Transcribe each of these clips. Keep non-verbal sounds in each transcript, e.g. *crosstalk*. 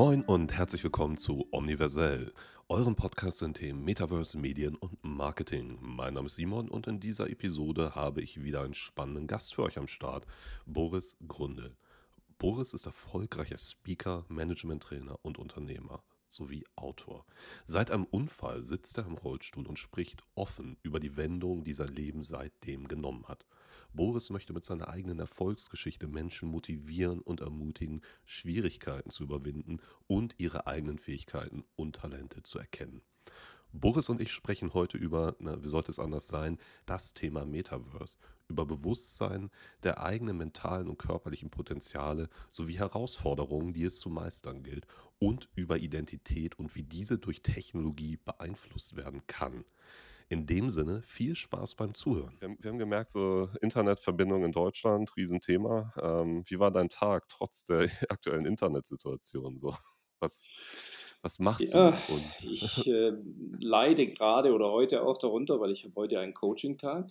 Moin und herzlich willkommen zu Omniversell, eurem Podcast in Themen Metaverse, Medien und Marketing. Mein Name ist Simon und in dieser Episode habe ich wieder einen spannenden Gast für euch am Start, Boris Grundel. Boris ist erfolgreicher Speaker, Management-Trainer und Unternehmer sowie Autor. Seit einem Unfall sitzt er im Rollstuhl und spricht offen über die Wendung, die sein Leben seitdem genommen hat. Boris möchte mit seiner eigenen Erfolgsgeschichte Menschen motivieren und ermutigen, Schwierigkeiten zu überwinden und ihre eigenen Fähigkeiten und Talente zu erkennen. Boris und ich sprechen heute über, na, wie sollte es anders sein, das Thema Metaverse, über Bewusstsein der eigenen mentalen und körperlichen Potenziale sowie Herausforderungen, die es zu meistern gilt, und über Identität und wie diese durch Technologie beeinflusst werden kann. In dem Sinne, viel Spaß beim Zuhören. Wir haben, wir haben gemerkt, so Internetverbindung in Deutschland, Riesenthema. Ähm, wie war dein Tag trotz der *laughs* aktuellen Internetsituation? So, was, was machst Ja, du? Und ich *laughs* äh, leide gerade oder heute auch darunter, weil ich habe heute einen Coaching-Tag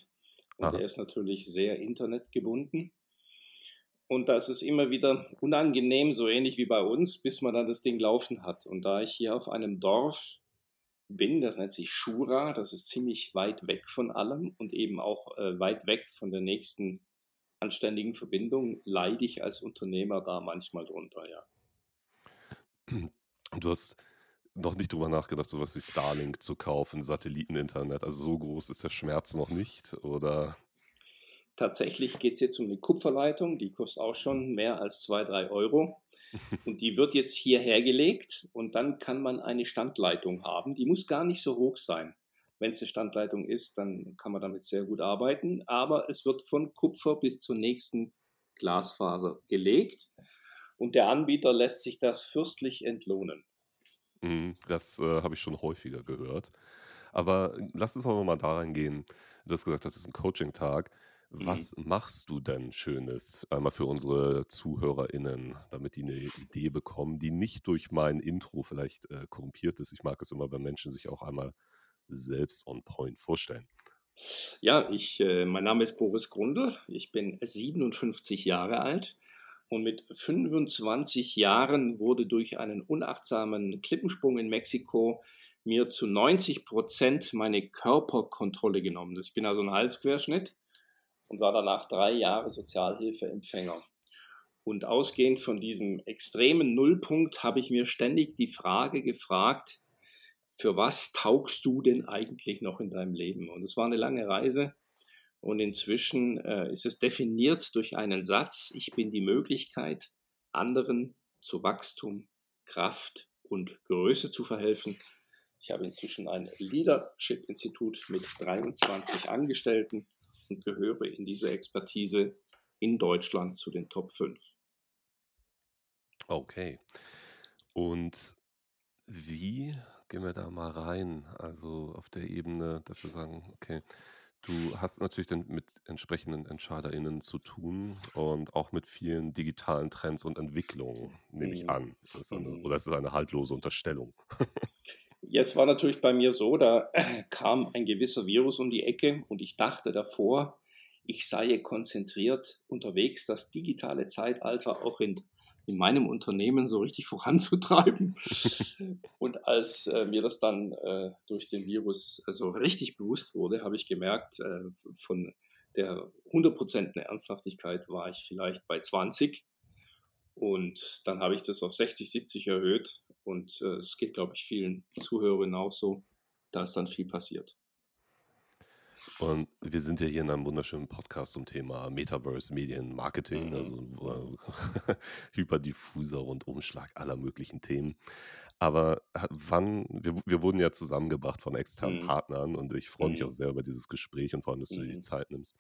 und der aha, ist natürlich sehr internetgebunden. Und da ist es immer wieder unangenehm, so ähnlich wie bei uns, bis man dann das Ding laufen hat. Und da ich hier auf einem Dorf bin, das nennt sich Shura, das ist ziemlich weit weg von allem und eben auch äh, weit weg von der nächsten anständigen Verbindung, leide ich als Unternehmer da manchmal drunter, ja. du hast noch nicht drüber nachgedacht, sowas wie Starlink zu kaufen, Satelliteninternet. Also so groß ist der Schmerz noch nicht, oder? Tatsächlich geht es jetzt um eine Kupferleitung, die kostet auch schon mehr als 2, 3 Euro. Und die wird jetzt hierher gelegt und dann kann man eine Standleitung haben. Die muss gar nicht so hoch sein. Wenn es eine Standleitung ist, dann kann man damit sehr gut arbeiten. Aber es wird von Kupfer bis zur nächsten Glasfaser gelegt und der Anbieter lässt sich das fürstlich entlohnen. Mhm, das äh, habe ich schon häufiger gehört. Aber lass uns mal mal da reingehen. Du hast gesagt, das ist ein Coaching-Tag. Mhm. Was machst du denn Schönes? Einmal für unsere ZuhörerInnen, damit die eine Idee bekommen, die nicht durch mein Intro vielleicht äh, korrumpiert ist. Ich mag es immer, wenn Menschen sich auch einmal selbst on point vorstellen. Ja, ich, äh, mein Name ist Boris Grundl. Ich bin 57 Jahre alt und mit 25 Jahren wurde durch einen unachtsamen Klippensprung in Mexiko mir zu 90 Prozent meine Körperkontrolle genommen. Ich bin also ein Halsquerschnitt und war danach drei Jahre Sozialhilfeempfänger. Und ausgehend von diesem extremen Nullpunkt habe ich mir ständig die Frage gefragt, für was taugst du denn eigentlich noch in deinem Leben? Und es war eine lange Reise und inzwischen äh, ist es definiert durch einen Satz, ich bin die Möglichkeit, anderen zu Wachstum, Kraft und Größe zu verhelfen. Ich habe inzwischen ein Leadership-Institut mit 23 Angestellten und gehöre in dieser Expertise in Deutschland zu den Top 5. Okay. Und wie gehen wir da mal rein? Also auf der Ebene, dass wir sagen, okay, du hast natürlich dann mit entsprechenden EntscheiderInnen zu tun und auch mit vielen digitalen Trends und Entwicklungen, nehme ich Mhm. an. Das ist eine, Mhm. oder ist es eine haltlose Unterstellung? *laughs* Jetzt war natürlich bei mir so, da kam ein gewisser Virus um die Ecke und ich dachte davor, ich sei konzentriert unterwegs, das digitale Zeitalter auch in, in meinem Unternehmen so richtig *laughs* voranzutreiben. Und als äh, mir das dann äh, durch den Virus äh, so richtig bewusst wurde, habe ich gemerkt, äh, von der 100% Ernsthaftigkeit war ich vielleicht bei 20 und dann habe ich das auf 60, 70 erhöht. Und äh, es geht, glaube ich, vielen Zuhörerinnen auch so. Da ist dann viel passiert. Und wir sind ja hier in einem wunderschönen Podcast zum Thema Metaverse, Medien, Marketing, Mhm. also äh, *laughs* hyperdiffuser Rundumschlag aller möglichen Themen. Aber ha- wann, wir, wir wurden ja zusammengebracht von externen Mhm. Partnern und ich freue mich auch Mhm. sehr über dieses Gespräch und vor allem, dass du dir die Mhm. Zeit nimmst.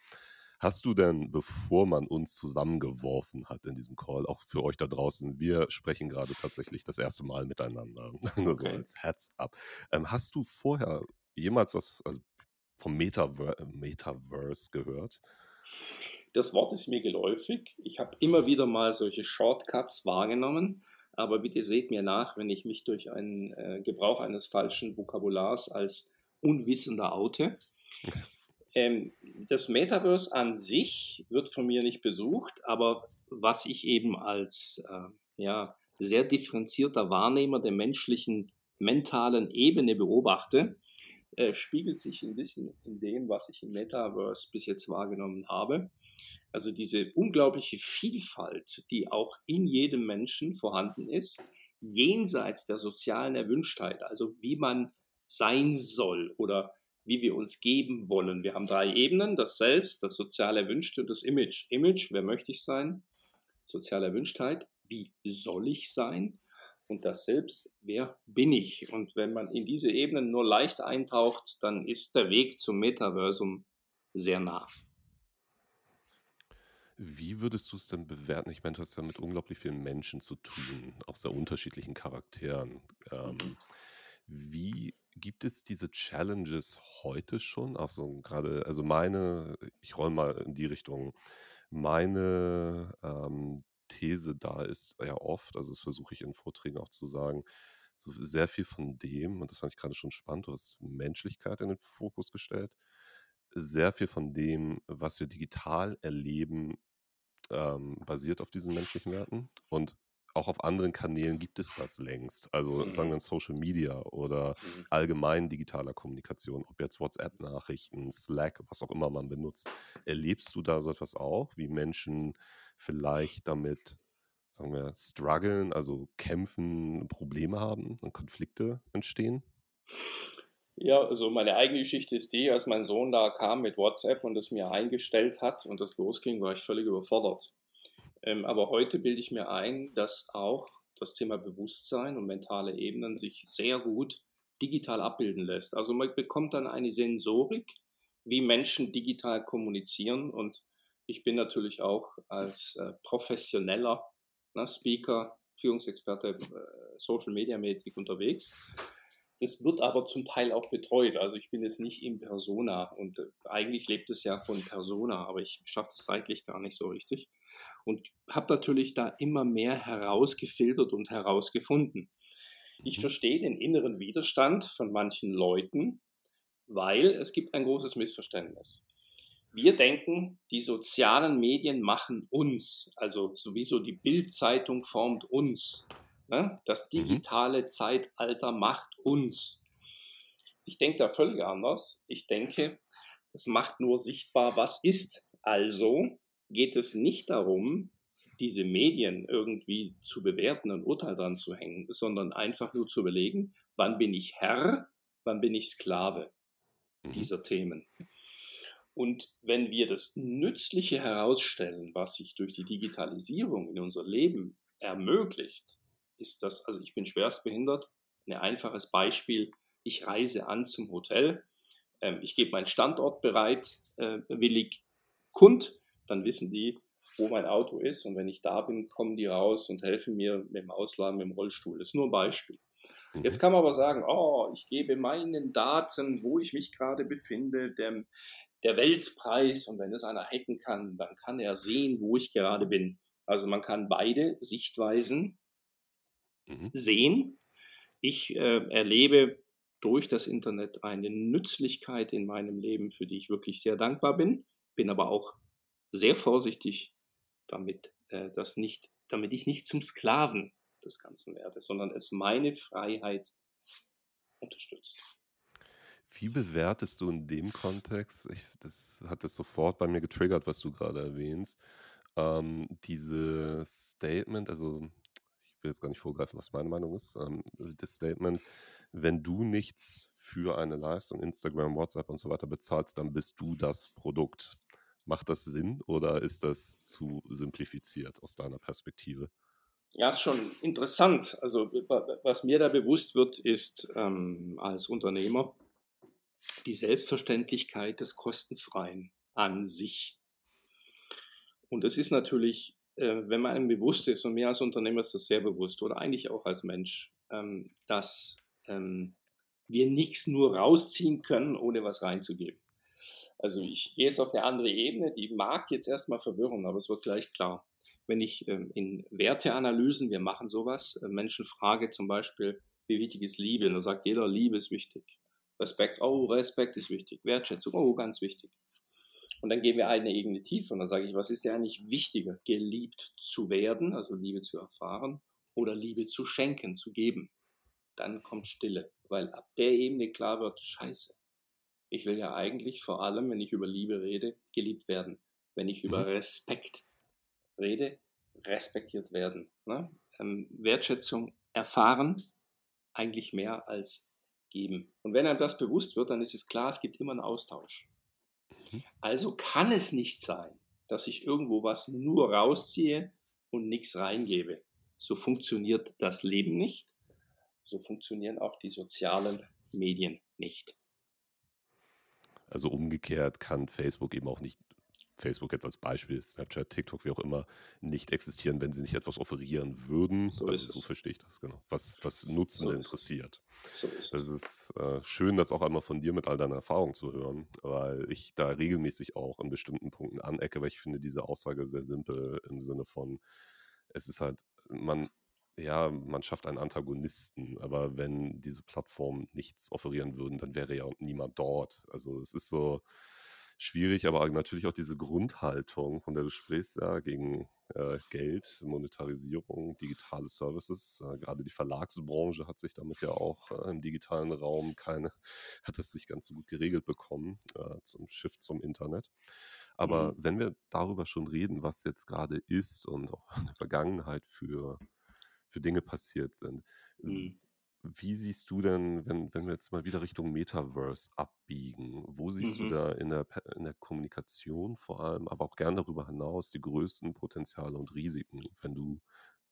Hast du denn, bevor man uns zusammengeworfen hat in diesem Call, auch für euch da draußen, wir sprechen gerade tatsächlich das erste Mal miteinander, *laughs* nur so als Heads up. Ähm, hast du vorher jemals was, also vom Metaver Metaverse gehört? Das Wort ist mir geläufig. Ich habe immer wieder mal solche Shortcuts wahrgenommen. Aber bitte seht mir nach, wenn ich mich durch einen äh, Gebrauch eines falschen Vokabulars als Unwissender oute. *laughs* Ähm, das Metaverse an sich wird von mir nicht besucht, aber was ich eben als äh, ja, sehr differenzierter Wahrnehmer der menschlichen mentalen Ebene beobachte, äh, spiegelt sich ein bisschen in dem, was ich im Metaverse bis jetzt wahrgenommen habe. Also diese unglaubliche Vielfalt, die auch in jedem Menschen vorhanden ist, jenseits der sozialen Erwünschtheit, also wie man sein soll oder wie wir uns geben wollen. Wir haben drei Ebenen, das Selbst, das sozial Erwünschte und das Image. Image, wer möchte ich sein? Soziale Erwünschtheit, wie soll ich sein? Und das Selbst, wer bin ich? Und wenn man in diese Ebenen nur leicht eintaucht, dann ist der Weg zum Metaversum sehr nah. Wie würdest du es denn bewerten? Ich meine, du hast ja mit unglaublich vielen Menschen zu tun, auch sehr unterschiedlichen Charakteren. Ähm, mhm. Wie gibt es diese Challenges heute schon? Auch so gerade, also meine, ich roll mal in die Richtung, meine ähm, These da ist ja oft, also das versuche ich in Vorträgen auch zu sagen, so sehr viel von dem, und das fand ich gerade schon spannend, du hast Menschlichkeit in den Fokus gestellt, sehr viel von dem, was wir digital erleben, ähm, basiert auf diesen menschlichen Werten. Und auch auf anderen Kanälen gibt es das längst. Also mhm. sagen wir Social Media oder mhm. allgemein digitaler Kommunikation, ob jetzt WhatsApp-Nachrichten, Slack, was auch immer man benutzt. Erlebst du da so etwas auch, wie Menschen vielleicht damit, sagen wir, strugglen, also kämpfen, Probleme haben und Konflikte entstehen? Ja, also meine eigene Geschichte ist die, als mein Sohn da kam mit WhatsApp und es mir eingestellt hat und das losging, war ich völlig überfordert. Ähm, aber heute bilde ich mir ein, dass auch das Thema Bewusstsein und mentale Ebenen sich sehr gut digital abbilden lässt. Also man bekommt dann eine Sensorik, wie Menschen digital kommunizieren und ich bin natürlich auch als äh, professioneller ne, Speaker, Führungsexperte, äh, Social Media Mäßig unterwegs das wird aber zum Teil auch betreut. Also ich bin jetzt nicht in Persona und äh, eigentlich lebt es ja von Persona, aber ich schaffe das zeitlich gar nicht so richtig. Und habe natürlich da immer mehr herausgefiltert und herausgefunden. Ich mhm. verstehe den inneren Widerstand von manchen Leuten, weil es gibt ein großes Missverständnis. Wir denken, die sozialen Medien machen uns, also sowieso die Bildzeitung formt uns. Ne? Das mhm. digitale. Zeitalter macht uns. Ich denke da völlig anders. Ich denke, es macht nur sichtbar, was ist. Also geht es nicht darum, diese Medien irgendwie zu bewerten und Urteil dran zu hängen, sondern einfach nur zu überlegen, wann bin ich Herr, wann bin ich Sklave mhm. dieser Themen. Und wenn wir das Nützliche herausstellen, was sich durch die Digitalisierung in unser Leben ermöglicht, ist das, also ich bin schwerstbehindert, ein einfaches Beispiel, ich reise an zum Hotel, ähm, ich gebe meinen Standort bereit, äh, willig kund, dann wissen die, wo mein Auto ist und wenn ich da bin, kommen die raus und helfen mir mit dem Ausladen mit dem Rollstuhl. Das ist nur ein Beispiel. Mhm. Jetzt kann man aber sagen, oh, ich gebe meinen Daten, wo ich mich gerade befinde, dem, der Weltpreis und wenn das einer hacken kann, dann kann er sehen, wo ich gerade bin. Also man kann beide Sichtweisen mhm. sehen. Ich äh, erlebe durch das Internet eine Nützlichkeit in meinem Leben, für die ich wirklich sehr dankbar bin, bin aber auch sehr vorsichtig damit, äh, das nicht, damit ich nicht zum Sklaven des Ganzen werde, sondern es meine Freiheit unterstützt. Wie bewertest du in dem Kontext, ich, das hat es sofort bei mir getriggert, was du gerade erwähnst, ähm, dieses Statement, also will jetzt gar nicht vorgreifen, was meine Meinung ist, ähm, das Statement, wenn du nichts für eine Leistung, Instagram, WhatsApp und so weiter bezahlst, dann bist du das Produkt. Macht das Sinn oder ist das zu simplifiziert aus deiner Perspektive? Ja, ist schon interessant. Also was mir da bewusst wird, ist ähm, als Unternehmer die Selbstverständlichkeit des Kostenfreien an sich. Und es ist natürlich äh, wenn man einem bewusst ist, und mir als Unternehmer ist das sehr bewusst, oder eigentlich auch als Mensch, ähm, dass ähm, wir nichts nur rausziehen können, ohne was reinzugeben. Also ich gehe jetzt auf eine andere Ebene, die mag jetzt erstmal verwirren, aber es wird gleich klar. Wenn ich ähm, in Werteanalysen, wir machen sowas, äh, Menschen frage zum Beispiel, wie wichtig ist Liebe? Und da sagt jeder, Liebe ist wichtig. Respekt, oh, Respekt ist wichtig. Wertschätzung, oh, ganz wichtig. Und dann gehen wir eine Ebene tiefer und dann sage ich, was ist dir eigentlich wichtiger, geliebt zu werden, also Liebe zu erfahren, oder Liebe zu schenken, zu geben. Dann kommt Stille, weil ab der Ebene klar wird, scheiße. Ich will ja eigentlich vor allem, wenn ich über Liebe rede, geliebt werden. Wenn ich über mhm. Respekt rede, respektiert werden. Ne? Ähm, Wertschätzung erfahren, eigentlich mehr als geben. Und wenn einem das bewusst wird, dann ist es klar, es gibt immer einen Austausch. Mhm. Also kann es nicht sein, dass ich irgendwo was nur rausziehe und nichts reingebe. So funktioniert das Leben nicht. So funktionieren auch die sozialen Medien nicht. Also umgekehrt kann Facebook eben auch nicht Facebook jetzt als Beispiel, Snapchat, TikTok, wie auch immer, nicht existieren, wenn sie nicht etwas offerieren würden. So also, so verstehe ich das, genau. Was, was Nutzende so interessiert. So ist es. ist äh, schön, das auch einmal von dir mit all deiner Erfahrung zu hören, weil ich da regelmäßig auch in bestimmten Punkten anecke, weil ich finde diese Aussage sehr simpel im Sinne von, es ist halt, man, ja, man schafft einen Antagonisten, aber wenn diese Plattformen nichts offerieren würden, dann wäre ja niemand dort. Also es ist so, schwierig, aber natürlich auch diese Grundhaltung, von der du sprichst, ja, gegen äh, Geld, Monetarisierung, digitale Services. Äh, gerade die Verlagsbranche hat sich damit ja auch äh, im digitalen Raum keine, *laughs* hat es sich ganz so gut geregelt bekommen äh, zum Shift zum Internet. Aber mhm. wenn wir darüber schon reden, was jetzt gerade ist und auch in der Vergangenheit für, für Dinge passiert sind, mhm. Wie siehst du denn, wenn, wenn wir jetzt mal wieder Richtung Metaverse abbiegen, wo siehst mhm. du da in der, in der Kommunikation vor allem, aber auch gern darüber hinaus die größten Potenziale und Risiken, wenn du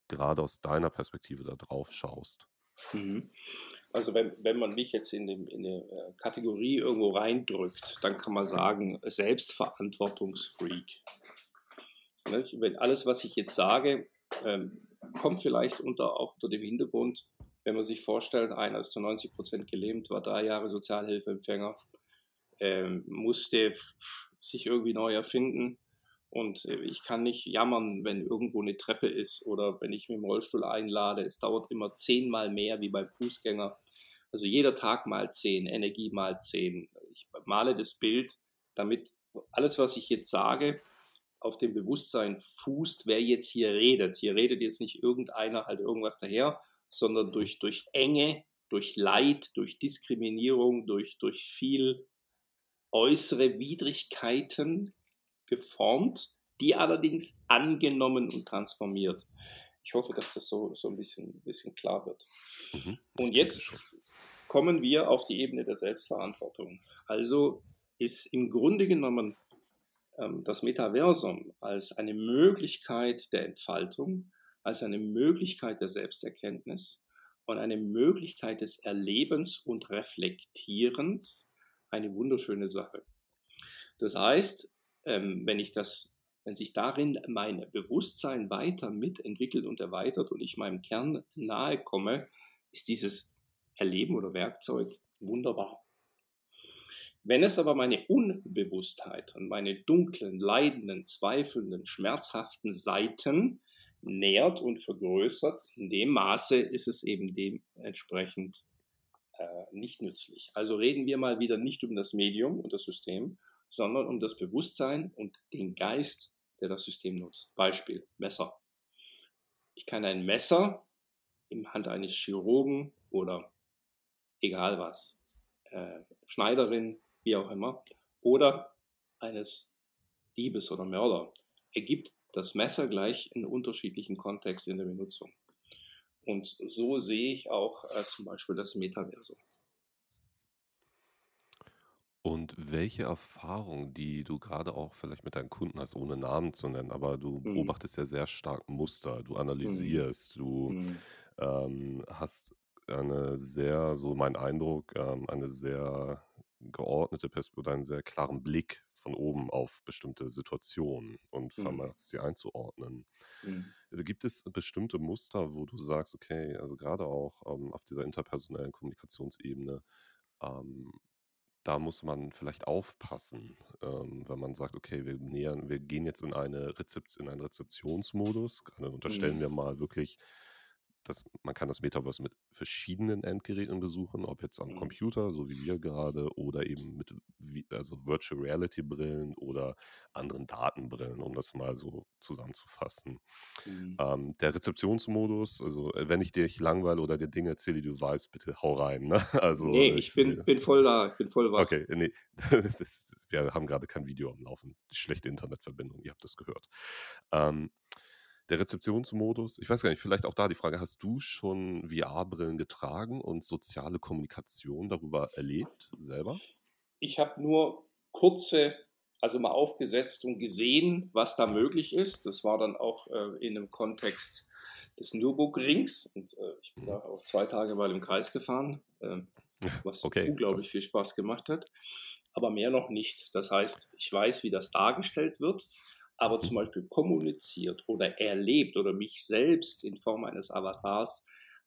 gerade aus deiner Perspektive da drauf schaust? Mhm. Also wenn, wenn man mich jetzt in, dem, in eine äh, Kategorie irgendwo reindrückt, dann kann man sagen, Selbstverantwortungsfreak. Wenn alles, was ich jetzt sage, ähm, kommt vielleicht unter, auch unter dem Hintergrund, wenn man sich vorstellt, einer ist zu 90 Prozent gelähmt, war drei Jahre Sozialhilfeempfänger, ähm, musste sich irgendwie neu erfinden. Und äh, ich kann nicht jammern, wenn irgendwo eine Treppe ist oder wenn ich mit dem Rollstuhl einlade. Es dauert immer zehnmal mehr wie beim Fußgänger. Also jeder Tag mal zehn, Energie mal zehn. Ich male das Bild, damit alles, was ich jetzt sage, auf dem Bewusstsein fußt, wer jetzt hier redet. Hier redet jetzt nicht irgendeiner halt irgendwas daher, sondern durch, durch Enge, durch Leid, durch Diskriminierung, durch, durch viel äußere Widrigkeiten geformt, die allerdings angenommen und transformiert. Ich hoffe, dass das so, so ein bisschen, bisschen klar wird. Mhm, und jetzt kommen wir auf die Ebene der Selbstverantwortung. Also ist im Grunde genommen das Metaversum als eine Möglichkeit der Entfaltung als eine Möglichkeit der Selbsterkenntnis und eine Möglichkeit des Erlebens und Reflektierens eine wunderschöne Sache. Das heißt, ähm, wenn ich das, wenn sich darin mein Bewusstsein weiter mitentwickelt und erweitert und ich meinem Kern nahe komme, ist dieses Erleben oder Werkzeug wunderbar. Wenn es aber meine Unbewusstheit und meine dunklen, leidenden, zweifelnden, schmerzhaften Seiten nährt und vergrößert. In dem Maße ist es eben dementsprechend äh, nicht nützlich. Also reden wir mal wieder nicht um das Medium und das System, sondern um das Bewusstsein und den Geist, der das System nutzt. Beispiel Messer. Ich kann ein Messer im Hand eines Chirurgen oder egal was, äh, Schneiderin, wie auch immer, oder eines Diebes oder Mörder, ergibt das Messer gleich in unterschiedlichen Kontexten in der Benutzung. Und so sehe ich auch äh, zum Beispiel das Metaversum. Und welche Erfahrungen, die du gerade auch vielleicht mit deinen Kunden hast, ohne Namen zu nennen, aber du mhm. beobachtest ja sehr stark Muster, du analysierst, mhm. du mhm. Ähm, hast eine sehr, so mein Eindruck, ähm, eine sehr geordnete Perspektive oder einen sehr klaren Blick von oben auf bestimmte Situationen und mhm. vermagst sie einzuordnen. Mhm. Äh, gibt es bestimmte Muster, wo du sagst, okay, also gerade auch ähm, auf dieser interpersonellen Kommunikationsebene, ähm, da muss man vielleicht aufpassen, ähm, wenn man sagt, okay, wir nähern, wir gehen jetzt in eine Rezept, in einen Rezeptionsmodus, gerade unterstellen mhm. wir mal wirklich das, man kann das Metaverse mit verschiedenen Endgeräten besuchen, ob jetzt am Mhm. Computer, so wie wir gerade, oder eben mit also Virtual Reality Brillen oder anderen Datenbrillen, um das mal so zusammenzufassen. Mhm. Ähm, der Rezeptionsmodus, also äh, wenn ich dich langweile oder dir Dinge erzähle, die du weißt, bitte hau rein. Ne? *laughs* Also Nee, ich ich bin, bin voll da, ich bin voll wach. Okay, nee, *laughs* das, wir haben gerade kein Video am Laufen. Schlechte Internetverbindung, ihr habt das gehört. Ähm, der Rezeptionsmodus, ich weiß gar nicht, vielleicht auch da die Frage, hast du schon VR-Brillen getragen und soziale Kommunikation darüber erlebt selber? Ich habe nur kurze, also mal aufgesetzt und gesehen, was da möglich ist. Das war dann auch äh, in einem Kontext des Nürburgrings und äh, ich bin Mhm. da auch zwei Tage mal im Kreis gefahren, äh, *laughs* was Okay, unglaublich krass. viel Spaß gemacht hat, aber mehr noch nicht. Das heißt, ich weiß, wie das dargestellt wird, aber zum Beispiel kommuniziert oder erlebt oder mich selbst in Form eines Avatars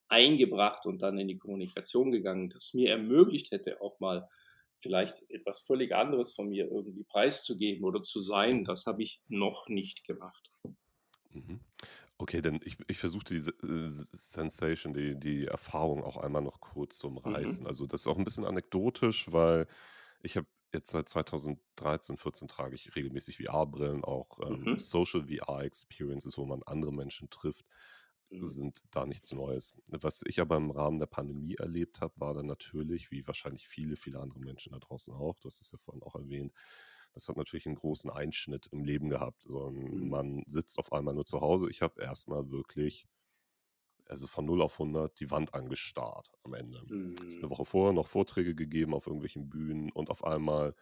eingebracht und dann in die Kommunikation gegangen, das mir ermöglicht hätte, auch mal vielleicht etwas völlig anderes von mir irgendwie preiszugeben oder zu sein, das habe ich noch nicht gemacht. Mhm. Okay, denn ich, ich versuchte diese äh, Sensation, die, die Erfahrung auch einmal noch kurz zu umreißen. Mhm. Also das ist auch ein bisschen anekdotisch, weil ich habe jetzt seit 2013, 14 trage ich regelmäßig VR-Brillen, auch ähm, Mhm. Social VR-Experiences, wo man andere Menschen trifft, Mhm. sind da nichts Neues. Was ich aber im Rahmen der Pandemie erlebt habe, war dann natürlich, wie wahrscheinlich viele, viele andere Menschen da draußen auch, du hast es ja vorhin auch erwähnt, das hat natürlich einen großen Einschnitt im Leben gehabt. So, Mhm. man sitzt auf einmal nur zu Hause. Ich habe erstmal wirklich, also von 0 auf 100, die Wand angestarrt am Ende. Habe eine Mhm. Woche vorher noch Vorträge gegeben auf irgendwelchen Bühnen und auf einmal,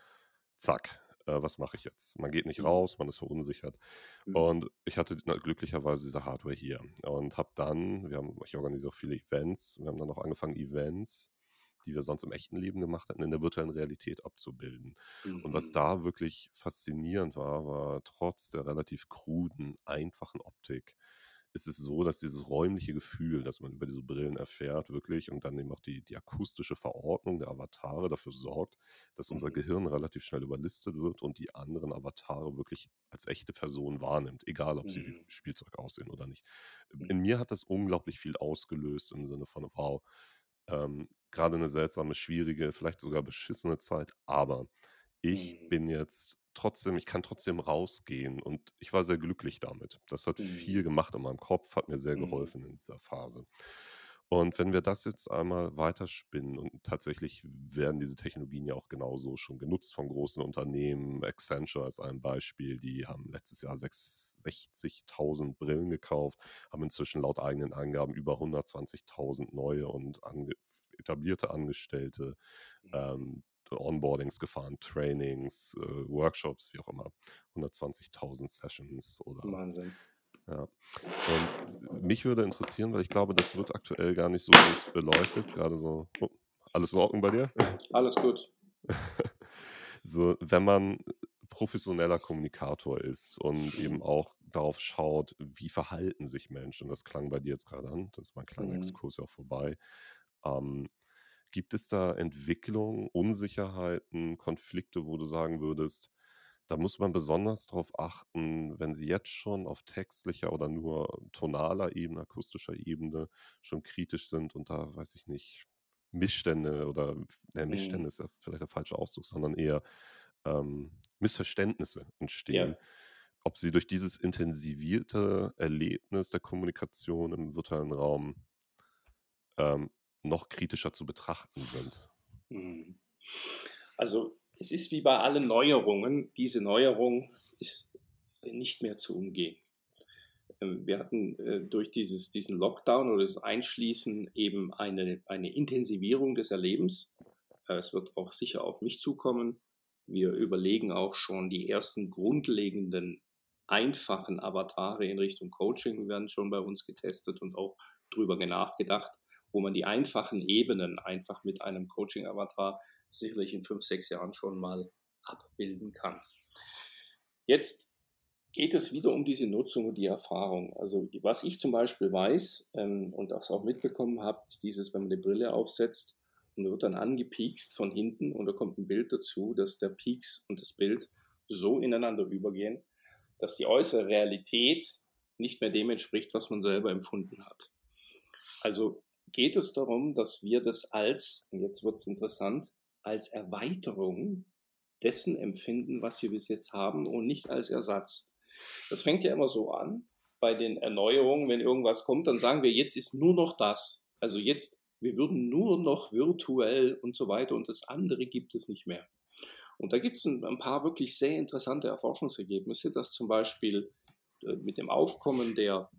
zack, äh, was mache ich jetzt? Man geht nicht Mhm. raus, man ist verunsichert. Mhm. Und ich hatte na, glücklicherweise diese Hardware hier und habe dann, wir haben, ich organisiere auch viele Events, wir haben dann auch angefangen, Events, die wir sonst im echten Leben gemacht hatten, in der virtuellen Realität abzubilden. Und was Mhm. da wirklich faszinierend war, war trotz der relativ kruden, einfachen Optik, ist es so, dass dieses räumliche Gefühl, das man über diese Brillen erfährt, wirklich und dann eben auch die, die akustische Verordnung der Avatare dafür sorgt, dass unser Mhm. Gehirn relativ schnell überlistet wird und die anderen Avatare wirklich als echte Person wahrnimmt, egal ob sie wie Mhm. Spielzeug aussehen oder nicht. Mhm. In mir hat das unglaublich viel ausgelöst im Sinne von, wow, ähm, gerade eine seltsame, schwierige, vielleicht sogar beschissene Zeit, aber ich Mhm. bin jetzt trotzdem, ich kann trotzdem rausgehen und ich war sehr glücklich damit. Das hat viel Mhm. gemacht in meinem Kopf, hat mir sehr Mhm. geholfen in dieser Phase. Und wenn wir das jetzt einmal weiterspinnen und tatsächlich werden diese Technologien ja auch genauso schon genutzt von großen Unternehmen, Accenture ist ein Beispiel, die haben letztes Jahr sechs- 60.000 Brillen gekauft, haben inzwischen laut eigenen Angaben über 120.000 neue und ange etablierte Angestellte Mhm. ähm, Onboardings gefahren, Trainings, äh, Workshops, wie auch immer. 120.000 Sessions oder Wahnsinn. ja. Und mich würde interessieren, weil ich glaube, das wird aktuell gar nicht so beleuchtet, gerade so. Oh, alles in Ordnung bei dir? *laughs* Alles gut. So, wenn man professioneller Kommunikator ist und eben Mhm. auch darauf schaut, wie verhalten sich Menschen, das klang bei dir jetzt gerade an, das ist mein kleiner Mhm. Exkurs ja auch vorbei. Ähm, gibt es da Entwicklungen, Unsicherheiten, Konflikte, wo du sagen würdest, da muss man besonders darauf achten, wenn sie jetzt schon auf textlicher oder nur tonaler Ebene, akustischer Ebene schon kritisch sind und da, weiß ich nicht, Missstände oder ne, Missstände Mhm. ist ja vielleicht der falsche Ausdruck, sondern eher ähm, Missverständnisse Ja. entstehen, ob sie durch dieses intensivierte Erlebnis der Kommunikation im virtuellen Raum ähm, noch kritischer zu betrachten sind. Mhm. Also es ist wie bei allen Neuerungen, diese Neuerung ist nicht mehr zu umgehen. Ähm, Wir hatten äh, durch dieses, diesen Lockdown oder das Einschließen eben eine, eine Intensivierung des Erlebens. Äh, Es wird auch sicher auf mich zukommen. Wir überlegen auch schon die ersten grundlegenden, einfachen Avatare in Richtung Coaching werden schon bei uns getestet und auch drüber nachgedacht, wo man die einfachen Ebenen einfach mit einem Coaching-Avatar sicherlich in fünf, sechs Jahren schon mal abbilden kann. Jetzt geht es wieder um diese Nutzung und die Erfahrung. Also was ich zum Beispiel weiß ähm, und das auch mitbekommen habe, ist dieses, wenn man die Brille aufsetzt und wird dann angepiekst von hinten und da kommt ein Bild dazu, dass der Pieks und das Bild so ineinander übergehen, dass die äußere Realität nicht mehr dem entspricht, was man selber empfunden hat. Also geht es darum, dass wir das als, und jetzt wird es interessant, als Erweiterung dessen empfinden, was wir bis jetzt haben und nicht als Ersatz. Das fängt ja immer so an, bei den Erneuerungen, wenn irgendwas kommt, dann sagen wir, jetzt ist nur noch das. Also jetzt, wir würden nur noch virtuell und so weiter und das andere gibt es nicht mehr. Und da gibt es ein, paar wirklich sehr interessante Erforschungsergebnisse, dass zum Beispiel äh, mit dem Aufkommen der,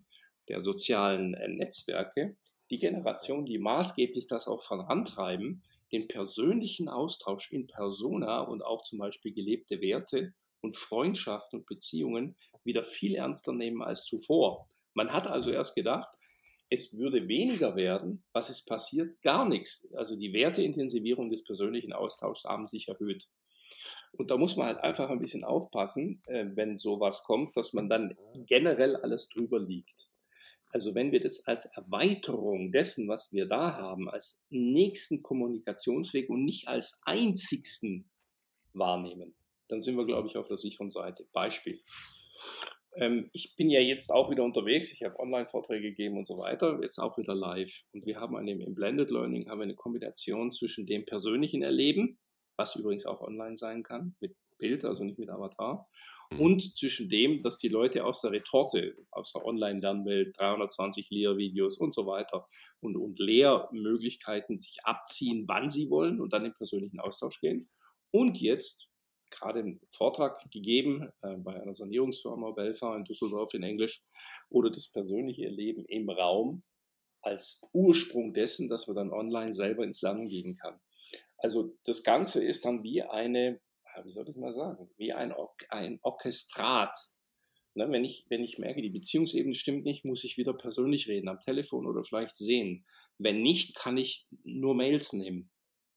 der sozialen äh, Netzwerke die Generation, die maßgeblich das auch vorantreiben, den persönlichen Austausch in persona und auch zum Beispiel gelebte Werte und Freundschaften und Beziehungen wieder viel ernster nehmen als zuvor. Man hat also erst gedacht, es würde weniger werden. Was ist passiert? Gar nichts. Also die Werteintensivierung des persönlichen Austauschs haben sich erhöht. Und da muss man halt einfach ein bisschen aufpassen, äh, wenn sowas kommt, dass man dann generell alles drüber liegt. Also wenn wir das als Erweiterung dessen, was wir da haben, als nächsten Kommunikationsweg und nicht als einzigsten wahrnehmen, dann sind wir, glaube ich, auf der sicheren Seite. Beispiel. Ähm, ich bin ja jetzt auch wieder unterwegs, ich habe Online-Vorträge gegeben und so weiter, jetzt auch wieder live. Und wir haben eine, im Blended Learning haben wir eine Kombination zwischen dem persönlichen Erleben, was übrigens auch online sein kann, mit Bild, also nicht mit Avatar, mhm. und zwischen dem, dass die Leute aus der Retorte, aus der Online-Lernwelt, 320 Lehrvideos und so weiter und, und Lehrmöglichkeiten sich abziehen, wann sie wollen und dann in persönlichen Austausch gehen. Und jetzt gerade einen Vortrag gegeben äh, bei einer Sanierungsfirma Belfa in Düsseldorf in Englisch oder das persönliche Erleben im Raum als Ursprung dessen, dass man dann online selber ins Lernen gehen kann. Also das Ganze ist dann wie eine wie soll ich mal sagen, wie ein, ein Orchestrat. Ne, wenn, ich, wenn ich merke, die Beziehungsebene stimmt nicht, muss ich wieder persönlich reden, am Telefon oder vielleicht sehen. Wenn nicht, kann ich nur Mails nehmen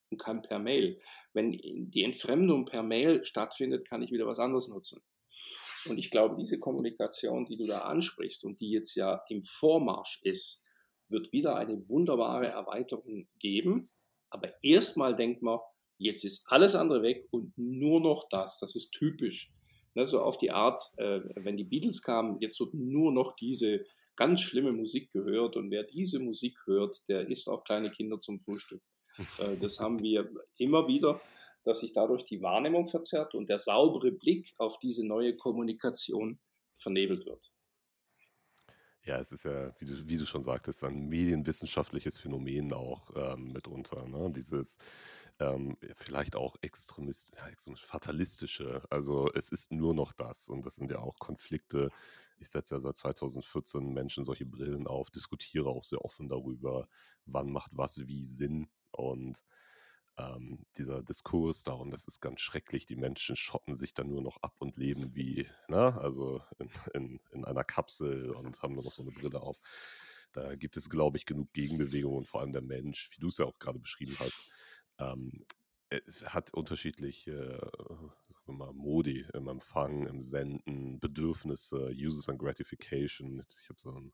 und kann per Mail. Wenn die Entfremdung per Mail stattfindet, kann ich wieder was anderes nutzen. Und ich glaube, diese Kommunikation, die du da ansprichst und die jetzt ja im Vormarsch ist, wird wieder eine wunderbare Erweiterung geben. Aber erstmal denkt man, Jetzt ist alles andere weg und nur noch das. Das ist typisch. Ne, so auf die Art, äh, wenn die Beatles kamen, jetzt wird nur noch diese ganz schlimme Musik gehört und wer diese Musik hört, der isst auch kleine Kinder zum Frühstück. Äh, das haben wir immer wieder, dass sich dadurch die Wahrnehmung verzerrt und der saubere Blick auf diese neue Kommunikation vernebelt wird. Ja, es ist ja, wie du, wie du schon sagtest, ein medienwissenschaftliches Phänomen auch ähm, mitunter. Ne? Dieses, ähm, vielleicht auch extremist, fatalistische. Also es ist nur noch das. Und das sind ja auch Konflikte. Ich setze ja seit 2014 Menschen solche Brillen auf, diskutiere auch sehr offen darüber, wann macht was wie Sinn. Und ähm, dieser Diskurs darum, das ist ganz schrecklich. Die Menschen schotten sich dann nur noch ab und leben wie, na, ne, also in, in, in einer Kapsel und haben nur noch so eine Brille auf. Da gibt es, glaube ich, genug Gegenbewegungen vor allem der Mensch, wie du es ja auch gerade beschrieben hast, ähm, äh, hat unterschiedliche, äh, mal, Modi im Empfang, im Senden, Bedürfnisse, Uses and Gratification. Ich habe so einen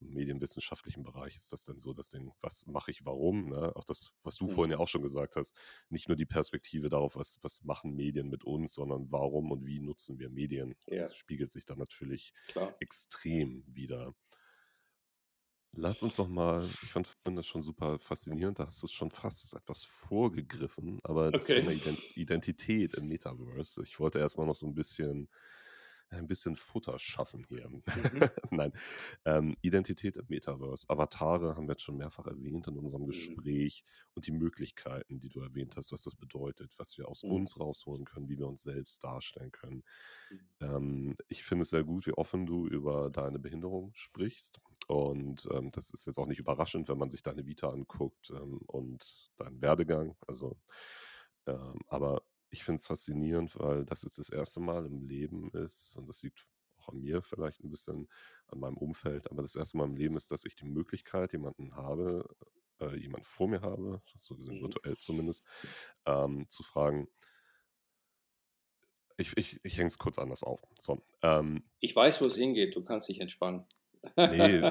medienwissenschaftlichen Bereich ist das dann so, dass den, was mache ich warum, ne? auch das, was du mhm. vorhin ja auch schon gesagt hast, nicht nur die Perspektive darauf, was, was machen Medien mit uns, sondern warum und wie nutzen wir Medien. Ja. Das spiegelt sich dann natürlich Klar. extrem wieder. Lass uns doch mal, ich fand das schon super faszinierend, da hast du schon fast etwas vorgegriffen, aber das okay. Thema Identität im Metaverse. Ich wollte erstmal noch so ein bisschen ein bisschen Futter schaffen hier. Mhm. *laughs* Nein, ähm, Identität im Metaverse. Avatare haben wir jetzt schon mehrfach erwähnt in unserem mhm. Gespräch und die Möglichkeiten, die du erwähnt hast, was das bedeutet, was wir aus mhm. uns rausholen können, wie wir uns selbst darstellen können. Mhm. Ähm, ich finde es sehr gut, wie offen du über deine Behinderung sprichst. Und ähm, das ist jetzt auch nicht überraschend, wenn man sich deine Vita anguckt ähm, und deinen Werdegang. Also, ähm, aber ich finde es faszinierend, weil das jetzt das erste Mal im Leben ist, und das liegt auch an mir vielleicht ein bisschen, an meinem Umfeld, aber das erste Mal im Leben ist, dass ich die Möglichkeit jemanden habe, äh, jemanden vor mir habe, so gesehen mhm. virtuell zumindest, ähm, zu fragen, ich, ich, ich hänge es kurz anders auf. So, ähm, ich weiß, wo es hingeht, du kannst dich entspannen. Nee,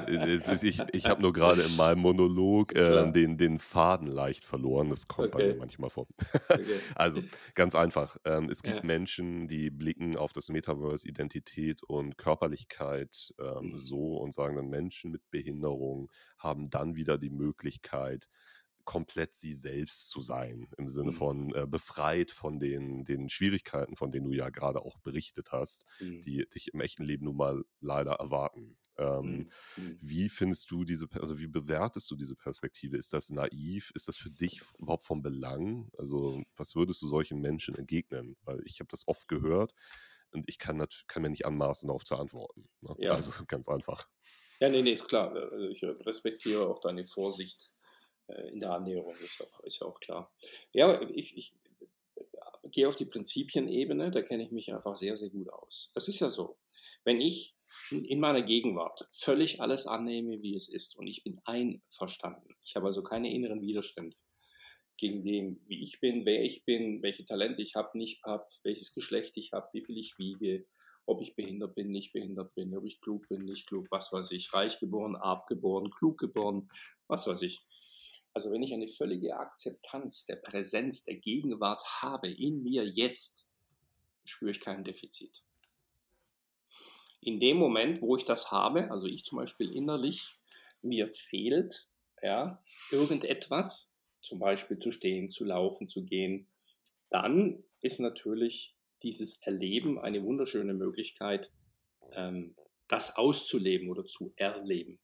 ich, ich habe nur gerade in meinem Monolog *laughs* äh, den, den Faden leicht verloren. Das kommt okay. bei mir manchmal vor. Okay. *laughs* also ganz einfach. Ähm, es gibt ja. Menschen, die blicken auf das Metaverse, Identität und Körperlichkeit ähm, mhm. so und sagen dann, Menschen mit Behinderung haben dann wieder die Möglichkeit, komplett sie selbst zu sein, im Sinne mhm. von äh, befreit von den, den Schwierigkeiten, von denen du ja gerade auch berichtet hast, mhm. die dich im echten Leben nun mal leider erwarten. Ähm, mhm. mhm. Wie findest du diese, also wie bewertest du diese Perspektive? Ist das naiv? Ist das für dich überhaupt von Belang? Also, was würdest du solchen Menschen entgegnen? Weil ich habe das oft gehört und ich kann, kann mir nicht anmaßen, darauf zu antworten. Ne? Ja. Also *laughs* ganz einfach. Ja, nee, nee, ist klar. Also ich respektiere auch deine Vorsicht äh, in der Annäherung, ist, auch, ist ja auch klar. Ja, ich, ich gehe auf die Prinzipienebene, da kenne ich mich einfach sehr, sehr gut aus. Es ist ja so, wenn ich in meiner Gegenwart völlig alles annehme, wie es ist und ich bin einverstanden, ich habe also keine inneren Widerstände gegen dem, wie ich bin, wer ich bin, welche Talente ich habe, nicht habe, welches Geschlecht ich habe, wie viel ich wiege, ob ich behindert bin, nicht behindert bin, ob ich klug bin, nicht klug, was weiß ich, reich geboren, abgeboren, klug geboren, was weiß ich. Also wenn ich eine völlige Akzeptanz der Präsenz, der Gegenwart habe in mir jetzt, spüre ich kein Defizit. In dem Moment, wo ich das habe, also ich zum Beispiel innerlich, mir fehlt ja, irgendetwas, zum Beispiel zu stehen, zu laufen, zu gehen, dann ist natürlich dieses Erleben eine wunderschöne Möglichkeit, ähm, das auszuleben oder zu erleben.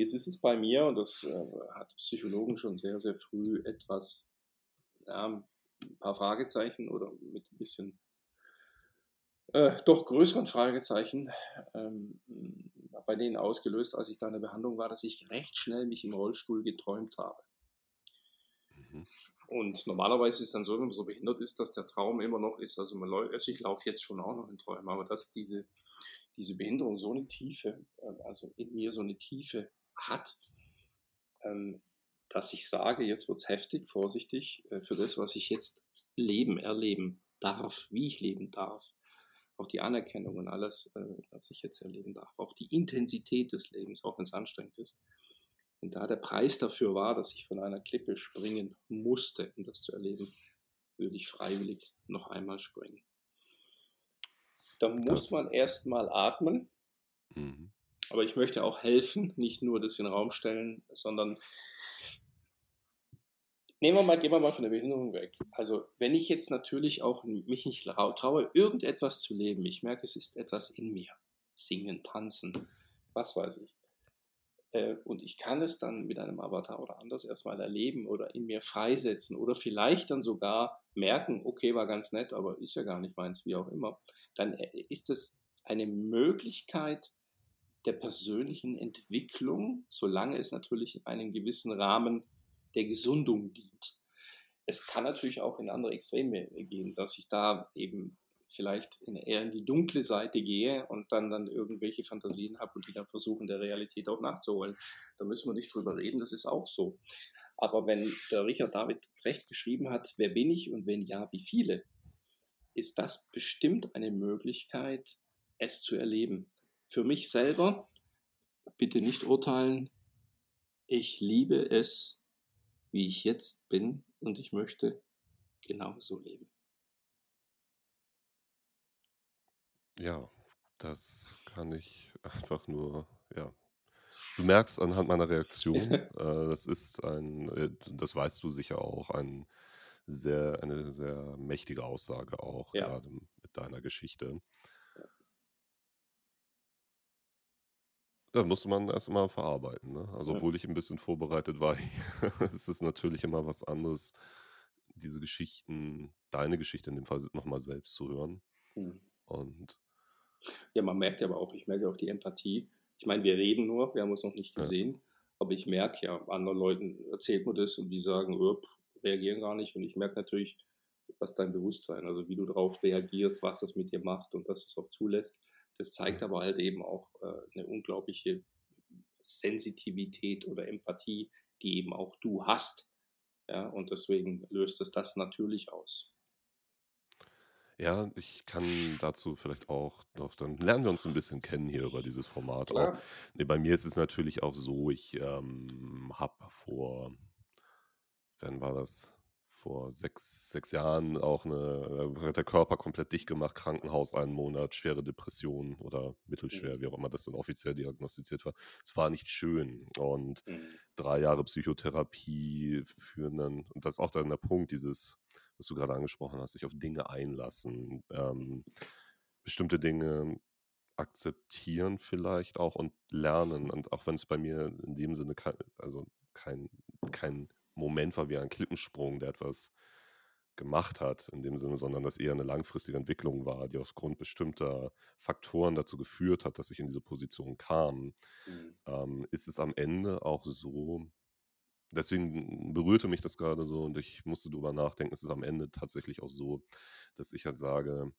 Jetzt ist es bei mir, und das äh, hat Psychologen schon sehr, sehr früh etwas, ja, ein paar Fragezeichen oder mit ein bisschen äh, doch größeren Fragezeichen ähm, bei denen ausgelöst, als ich da in der Behandlung war, dass ich recht schnell mich im Rollstuhl geträumt habe. Mhm. Und normalerweise ist es dann so, wenn man so behindert ist, dass der Traum immer noch ist. Also, man, also ich laufe jetzt schon auch noch in Träumen, aber dass diese, diese Behinderung so eine Tiefe, äh, also in mir so eine Tiefe hat, ähm, dass ich sage, jetzt wird es heftig, vorsichtig, äh, für das, was ich jetzt leben, erleben darf, wie ich leben darf. Auch die Anerkennung und alles, äh, was ich jetzt erleben darf. Auch die Intensität des Lebens, auch wenn es anstrengend ist. Wenn da der Preis dafür war, dass ich von einer Klippe springen musste, um das zu erleben, würde ich freiwillig noch einmal springen. Da muss das. man erstmal atmen. Mhm. Aber ich möchte auch helfen, nicht nur das in den Raum stellen, sondern nehmen wir mal, gehen wir mal von der Behinderung weg. Also wenn ich jetzt natürlich auch mich nicht traue, irgendetwas zu leben, ich merke, es ist etwas in mir. Singen, tanzen, was weiß ich. Äh, und ich kann es dann mit einem Avatar oder anders erstmal erleben oder in mir freisetzen oder vielleicht dann sogar merken, okay, war ganz nett, aber ist ja gar nicht meins, wie auch immer. Dann äh, ist es eine Möglichkeit, der persönlichen Entwicklung, solange es natürlich in einem gewissen Rahmen der Gesundung dient. Es kann natürlich auch in andere Extreme gehen, dass ich da eben vielleicht in, eher in die dunkle Seite gehe und dann, dann irgendwelche Fantasien habe und die dann versuchen, der Realität auch nachzuholen. Da müssen wir nicht drüber reden, das ist auch so. Aber wenn der Richard David recht geschrieben hat, wer bin ich und wenn ja, wie viele, ist das bestimmt eine Möglichkeit, es zu erleben für mich selber, bitte nicht urteilen, ich liebe es, wie ich jetzt bin und ich möchte genauso leben. Ja, das kann ich einfach nur, ja. Du merkst anhand meiner Reaktion, *laughs* äh, das ist ein, äh, das weißt du sicher auch, ein sehr, eine sehr mächtige Aussage auch, ja. gerade mit deiner Geschichte. Ja, musste man erst mal verarbeiten, ne? Also, Ja. obwohl ich ein bisschen vorbereitet war, *laughs* ist es natürlich immer was anderes, diese Geschichten deine Geschichte in dem Fall s noch mal selbst zu hören. Mhm. Und Ja, man merkt ja aber auch ich merke auch die Empathie. Ich meine, wir reden nur, wir haben uns noch nicht Ja. gesehen, aber ich merke ja, anderen Leuten erzählt man das und die sagen: „Öp, reagieren gar nicht.“ Und ich merke natürlich, was dein Bewusstsein also, wie du darauf reagierst, was das mit dir macht und dass du es auch zulässt. Das zeigt aber halt eben auch äh, eine unglaubliche Sensitivität oder Empathie, die eben auch du hast. Ja, und deswegen löst es das natürlich aus. Ja, ich kann dazu vielleicht auch noch, dann lernen wir uns ein bisschen kennen hier über dieses Format auch. Klar. Ne, bei mir ist es natürlich auch so, ich ähm, habe vor, wann war das? Vor sechs, sechs Jahren auch eine, äh, hat der Körper komplett dicht gemacht, Krankenhaus einen Monat, schwere Depression oder Mhm. mittelschwer, wie auch immer das dann offiziell diagnostiziert war. Es war nicht schön. Und Mhm. drei Jahre Psychotherapie führen dann, und das ist auch dann der Punkt, dieses, was du gerade angesprochen hast, sich auf Dinge einlassen, ähm, bestimmte Dinge akzeptieren vielleicht auch und lernen. Und auch wenn es bei mir in dem Sinne kein, also kein, kein Moment war wie ein Klippensprung, der etwas gemacht hat, in dem Sinne, sondern das eher eine langfristige Entwicklung war, die aufgrund bestimmter Faktoren dazu geführt hat, dass ich in diese Position kam, Mhm. ähm, ist es am Ende auch so, deswegen berührte mich das gerade so und ich musste drüber nachdenken, es ist am Ende tatsächlich auch so, dass ich halt sage,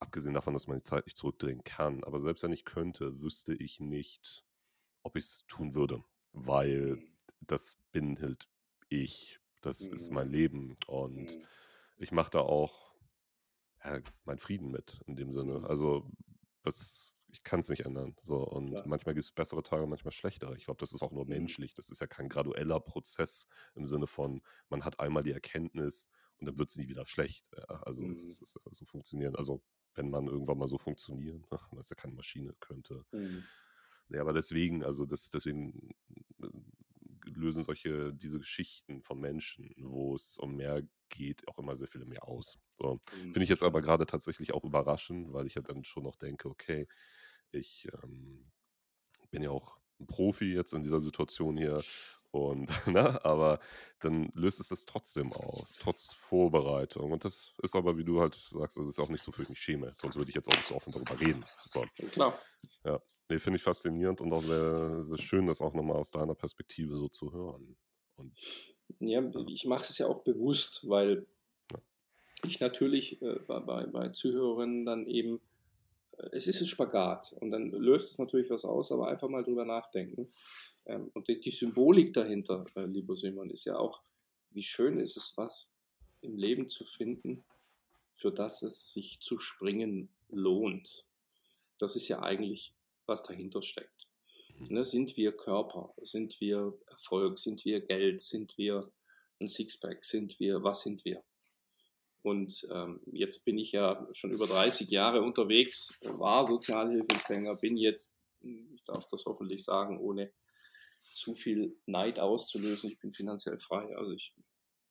abgesehen davon, dass man die Zeit nicht zurückdrehen kann, aber selbst wenn ich könnte, wüsste ich nicht, ob ich es tun würde, weil Mhm. das bin halt ich, das ist Mhm. mein Leben und Mhm. ich mache da auch ja, meinen Frieden mit in dem Sinne. Mhm. Also das, ich kann es nicht ändern. So, und Klar. manchmal gibt es bessere Tage, manchmal schlechtere. Ich glaube, das ist auch nur menschlich. Das ist ja kein gradueller Prozess im Sinne von, man hat einmal die Erkenntnis und dann wird es nie wieder schlecht. Ja, also Mhm. es ist ja so funktionieren. Also wenn man irgendwann mal so funktionieren, *laughs* ach, das ist ja keine Maschine, könnte. Mhm. Ja, aber deswegen, also das, deswegen äh, lösen solche, diese Geschichten von Menschen, wo es um mehr geht, auch immer sehr viel mehr aus. So. Mhm. Finde ich jetzt aber gerade tatsächlich auch überraschend, weil ich ja dann schon noch denke, okay, ich ähm, bin ja auch ein Profi jetzt in dieser Situation hier und, *laughs* ne, aber dann löst es das trotzdem aus, trotz Vorbereitung. Und das ist aber, wie du halt sagst, das ist auch nicht so, für ich mich schäme, sonst würde ich jetzt auch nicht so offen darüber reden. So. Klar. Ja, nee, finde ich faszinierend und auch sehr, sehr schön, das auch nochmal aus deiner Perspektive so zu hören. Und Ja, ich mache es ja auch bewusst, weil ja. ich natürlich äh, bei, bei, bei Zuhörerinnen dann eben, äh, es ist ein Spagat und dann löst es natürlich was aus, aber einfach mal drüber nachdenken. Ähm, und die, die Symbolik dahinter, äh, lieber Simon, ist ja auch, wie schön ist es, was im Leben zu finden, für das es sich zu springen lohnt. Das ist ja eigentlich, was dahinter steckt. Mhm. Ne, sind wir Körper? Sind wir Erfolg? Sind wir Geld? Sind wir ein Sixpack? Sind wir, was sind wir? Und ähm, jetzt bin ich ja schon über 30 Jahre unterwegs, war Sozialhilfeempfänger, bin jetzt, ich darf das hoffentlich sagen, ohne zu viel Neid auszulösen, ich bin finanziell frei. Also ich,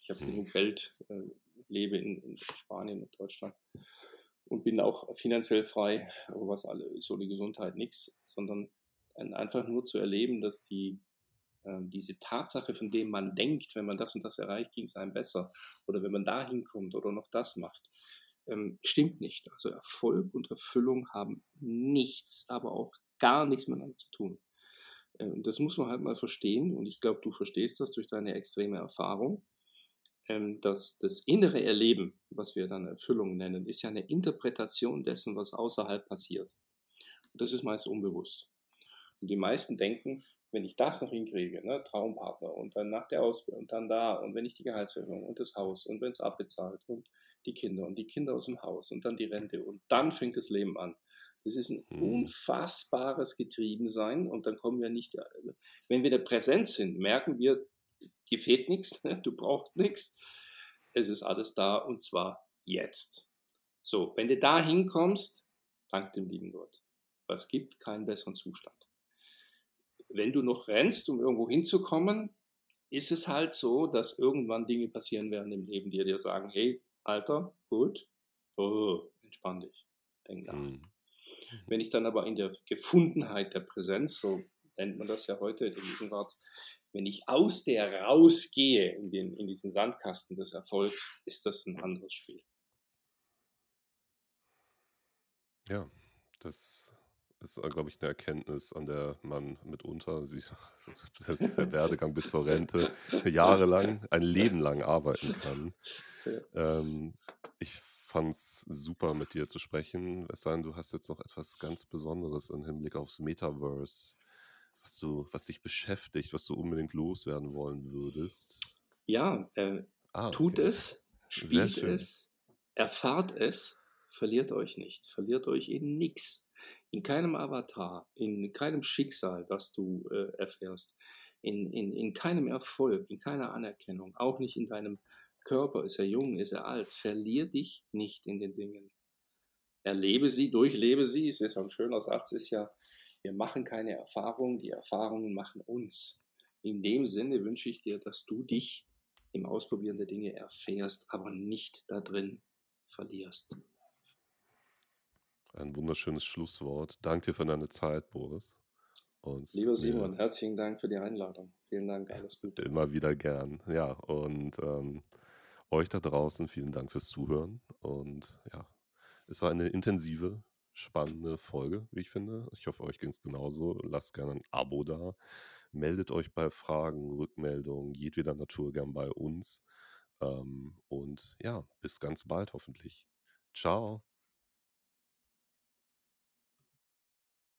ich habe genug Geld, äh, lebe in, in Spanien und Deutschland und bin auch finanziell frei, aber was alle, so die Gesundheit nichts, sondern ein- einfach nur zu erleben, dass die, ähm, diese Tatsache, von dem man denkt, wenn man das und das erreicht, ging es einem besser oder wenn man da hinkommt oder noch das macht, ähm, stimmt nicht. Also Erfolg und Erfüllung haben nichts, aber auch gar nichts miteinander zu tun. Äh, und das muss man halt mal verstehen und ich glaube, du verstehst das durch deine extreme Erfahrung ähm, dass das innere Erleben, was wir dann Erfüllung nennen, ist ja eine Interpretation dessen, was außerhalb passiert. Und das ist meist unbewusst. Und die meisten denken, wenn ich das noch hinkriege, ne, Traumpartner und dann nach der Ausbildung und dann da und wenn ich die Gehaltserhöhung und das Haus und wenn es abbezahlt und die Kinder und die Kinder aus dem Haus und dann die Rente und dann fängt das Leben an. Das ist ein Mhm. unfassbares Getriebensein und dann kommen wir nicht, wenn wir da präsent sind, merken wir, dir fehlt nichts, *laughs* du brauchst nichts. Es ist alles da und zwar jetzt. So, wenn du da hinkommst, dank dem lieben Gott. Es gibt keinen besseren Zustand. Wenn du noch rennst, um irgendwo hinzukommen, ist es halt so, dass irgendwann Dinge passieren werden im Leben, die dir sagen, hey, Alter, gut, oh, entspann dich, denk nach. Mhm. Wenn ich dann aber in der Gefundenheit der Präsenz, so nennt man das ja heute in Gegenwart, wenn ich aus der rausgehe in, den, in diesen Sandkasten des Erfolgs, ist das ein anderes Spiel. Ja, das ist, glaube ich, eine Erkenntnis, an der man mitunter, sie, *laughs* das ist der Werdegang bis zur Rente, jahrelang, ein Leben lang arbeiten kann. Ja. Ähm, ich fand es super, mit dir zu sprechen. Es sei denn, du hast jetzt noch etwas ganz Besonderes im Hinblick aufs Metaverse, was du, was dich beschäftigt, was du unbedingt loswerden wollen würdest. Ja, äh, Ah, tut okay. es, spielt es, erfahrt es verliert euch nicht, verliert euch in nichts, in keinem Avatar, in keinem Schicksal, das du äh, erfährst, in, in, in keinem Erfolg, in keiner Anerkennung, auch nicht in deinem Körper, ist er jung, ist er alt, verlier dich nicht in den Dingen. Erlebe sie, durchlebe sie, es ist ein schöner Satz, ist ja, wir machen keine Erfahrungen, die Erfahrungen machen uns. In dem Sinne wünsche ich dir, dass du dich im Ausprobieren der Dinge erfährst, aber nicht da drin verlierst. Ein wunderschönes Schlusswort. Danke dir für deine Zeit, Boris. Und Lieber Simon, herzlichen Dank für die Einladung. Vielen Dank, alles Gute. Immer wieder gern. Ja, und ähm, euch da draußen vielen Dank fürs Zuhören. Und ja, es war eine intensive, spannende Folge, wie ich finde. Ich hoffe, euch ging es genauso. Lasst gerne ein Abo da. Meldet euch bei Fragen, Rückmeldungen, jedweder Natur gern bei uns. Ähm, und ja, bis ganz bald hoffentlich. Ciao.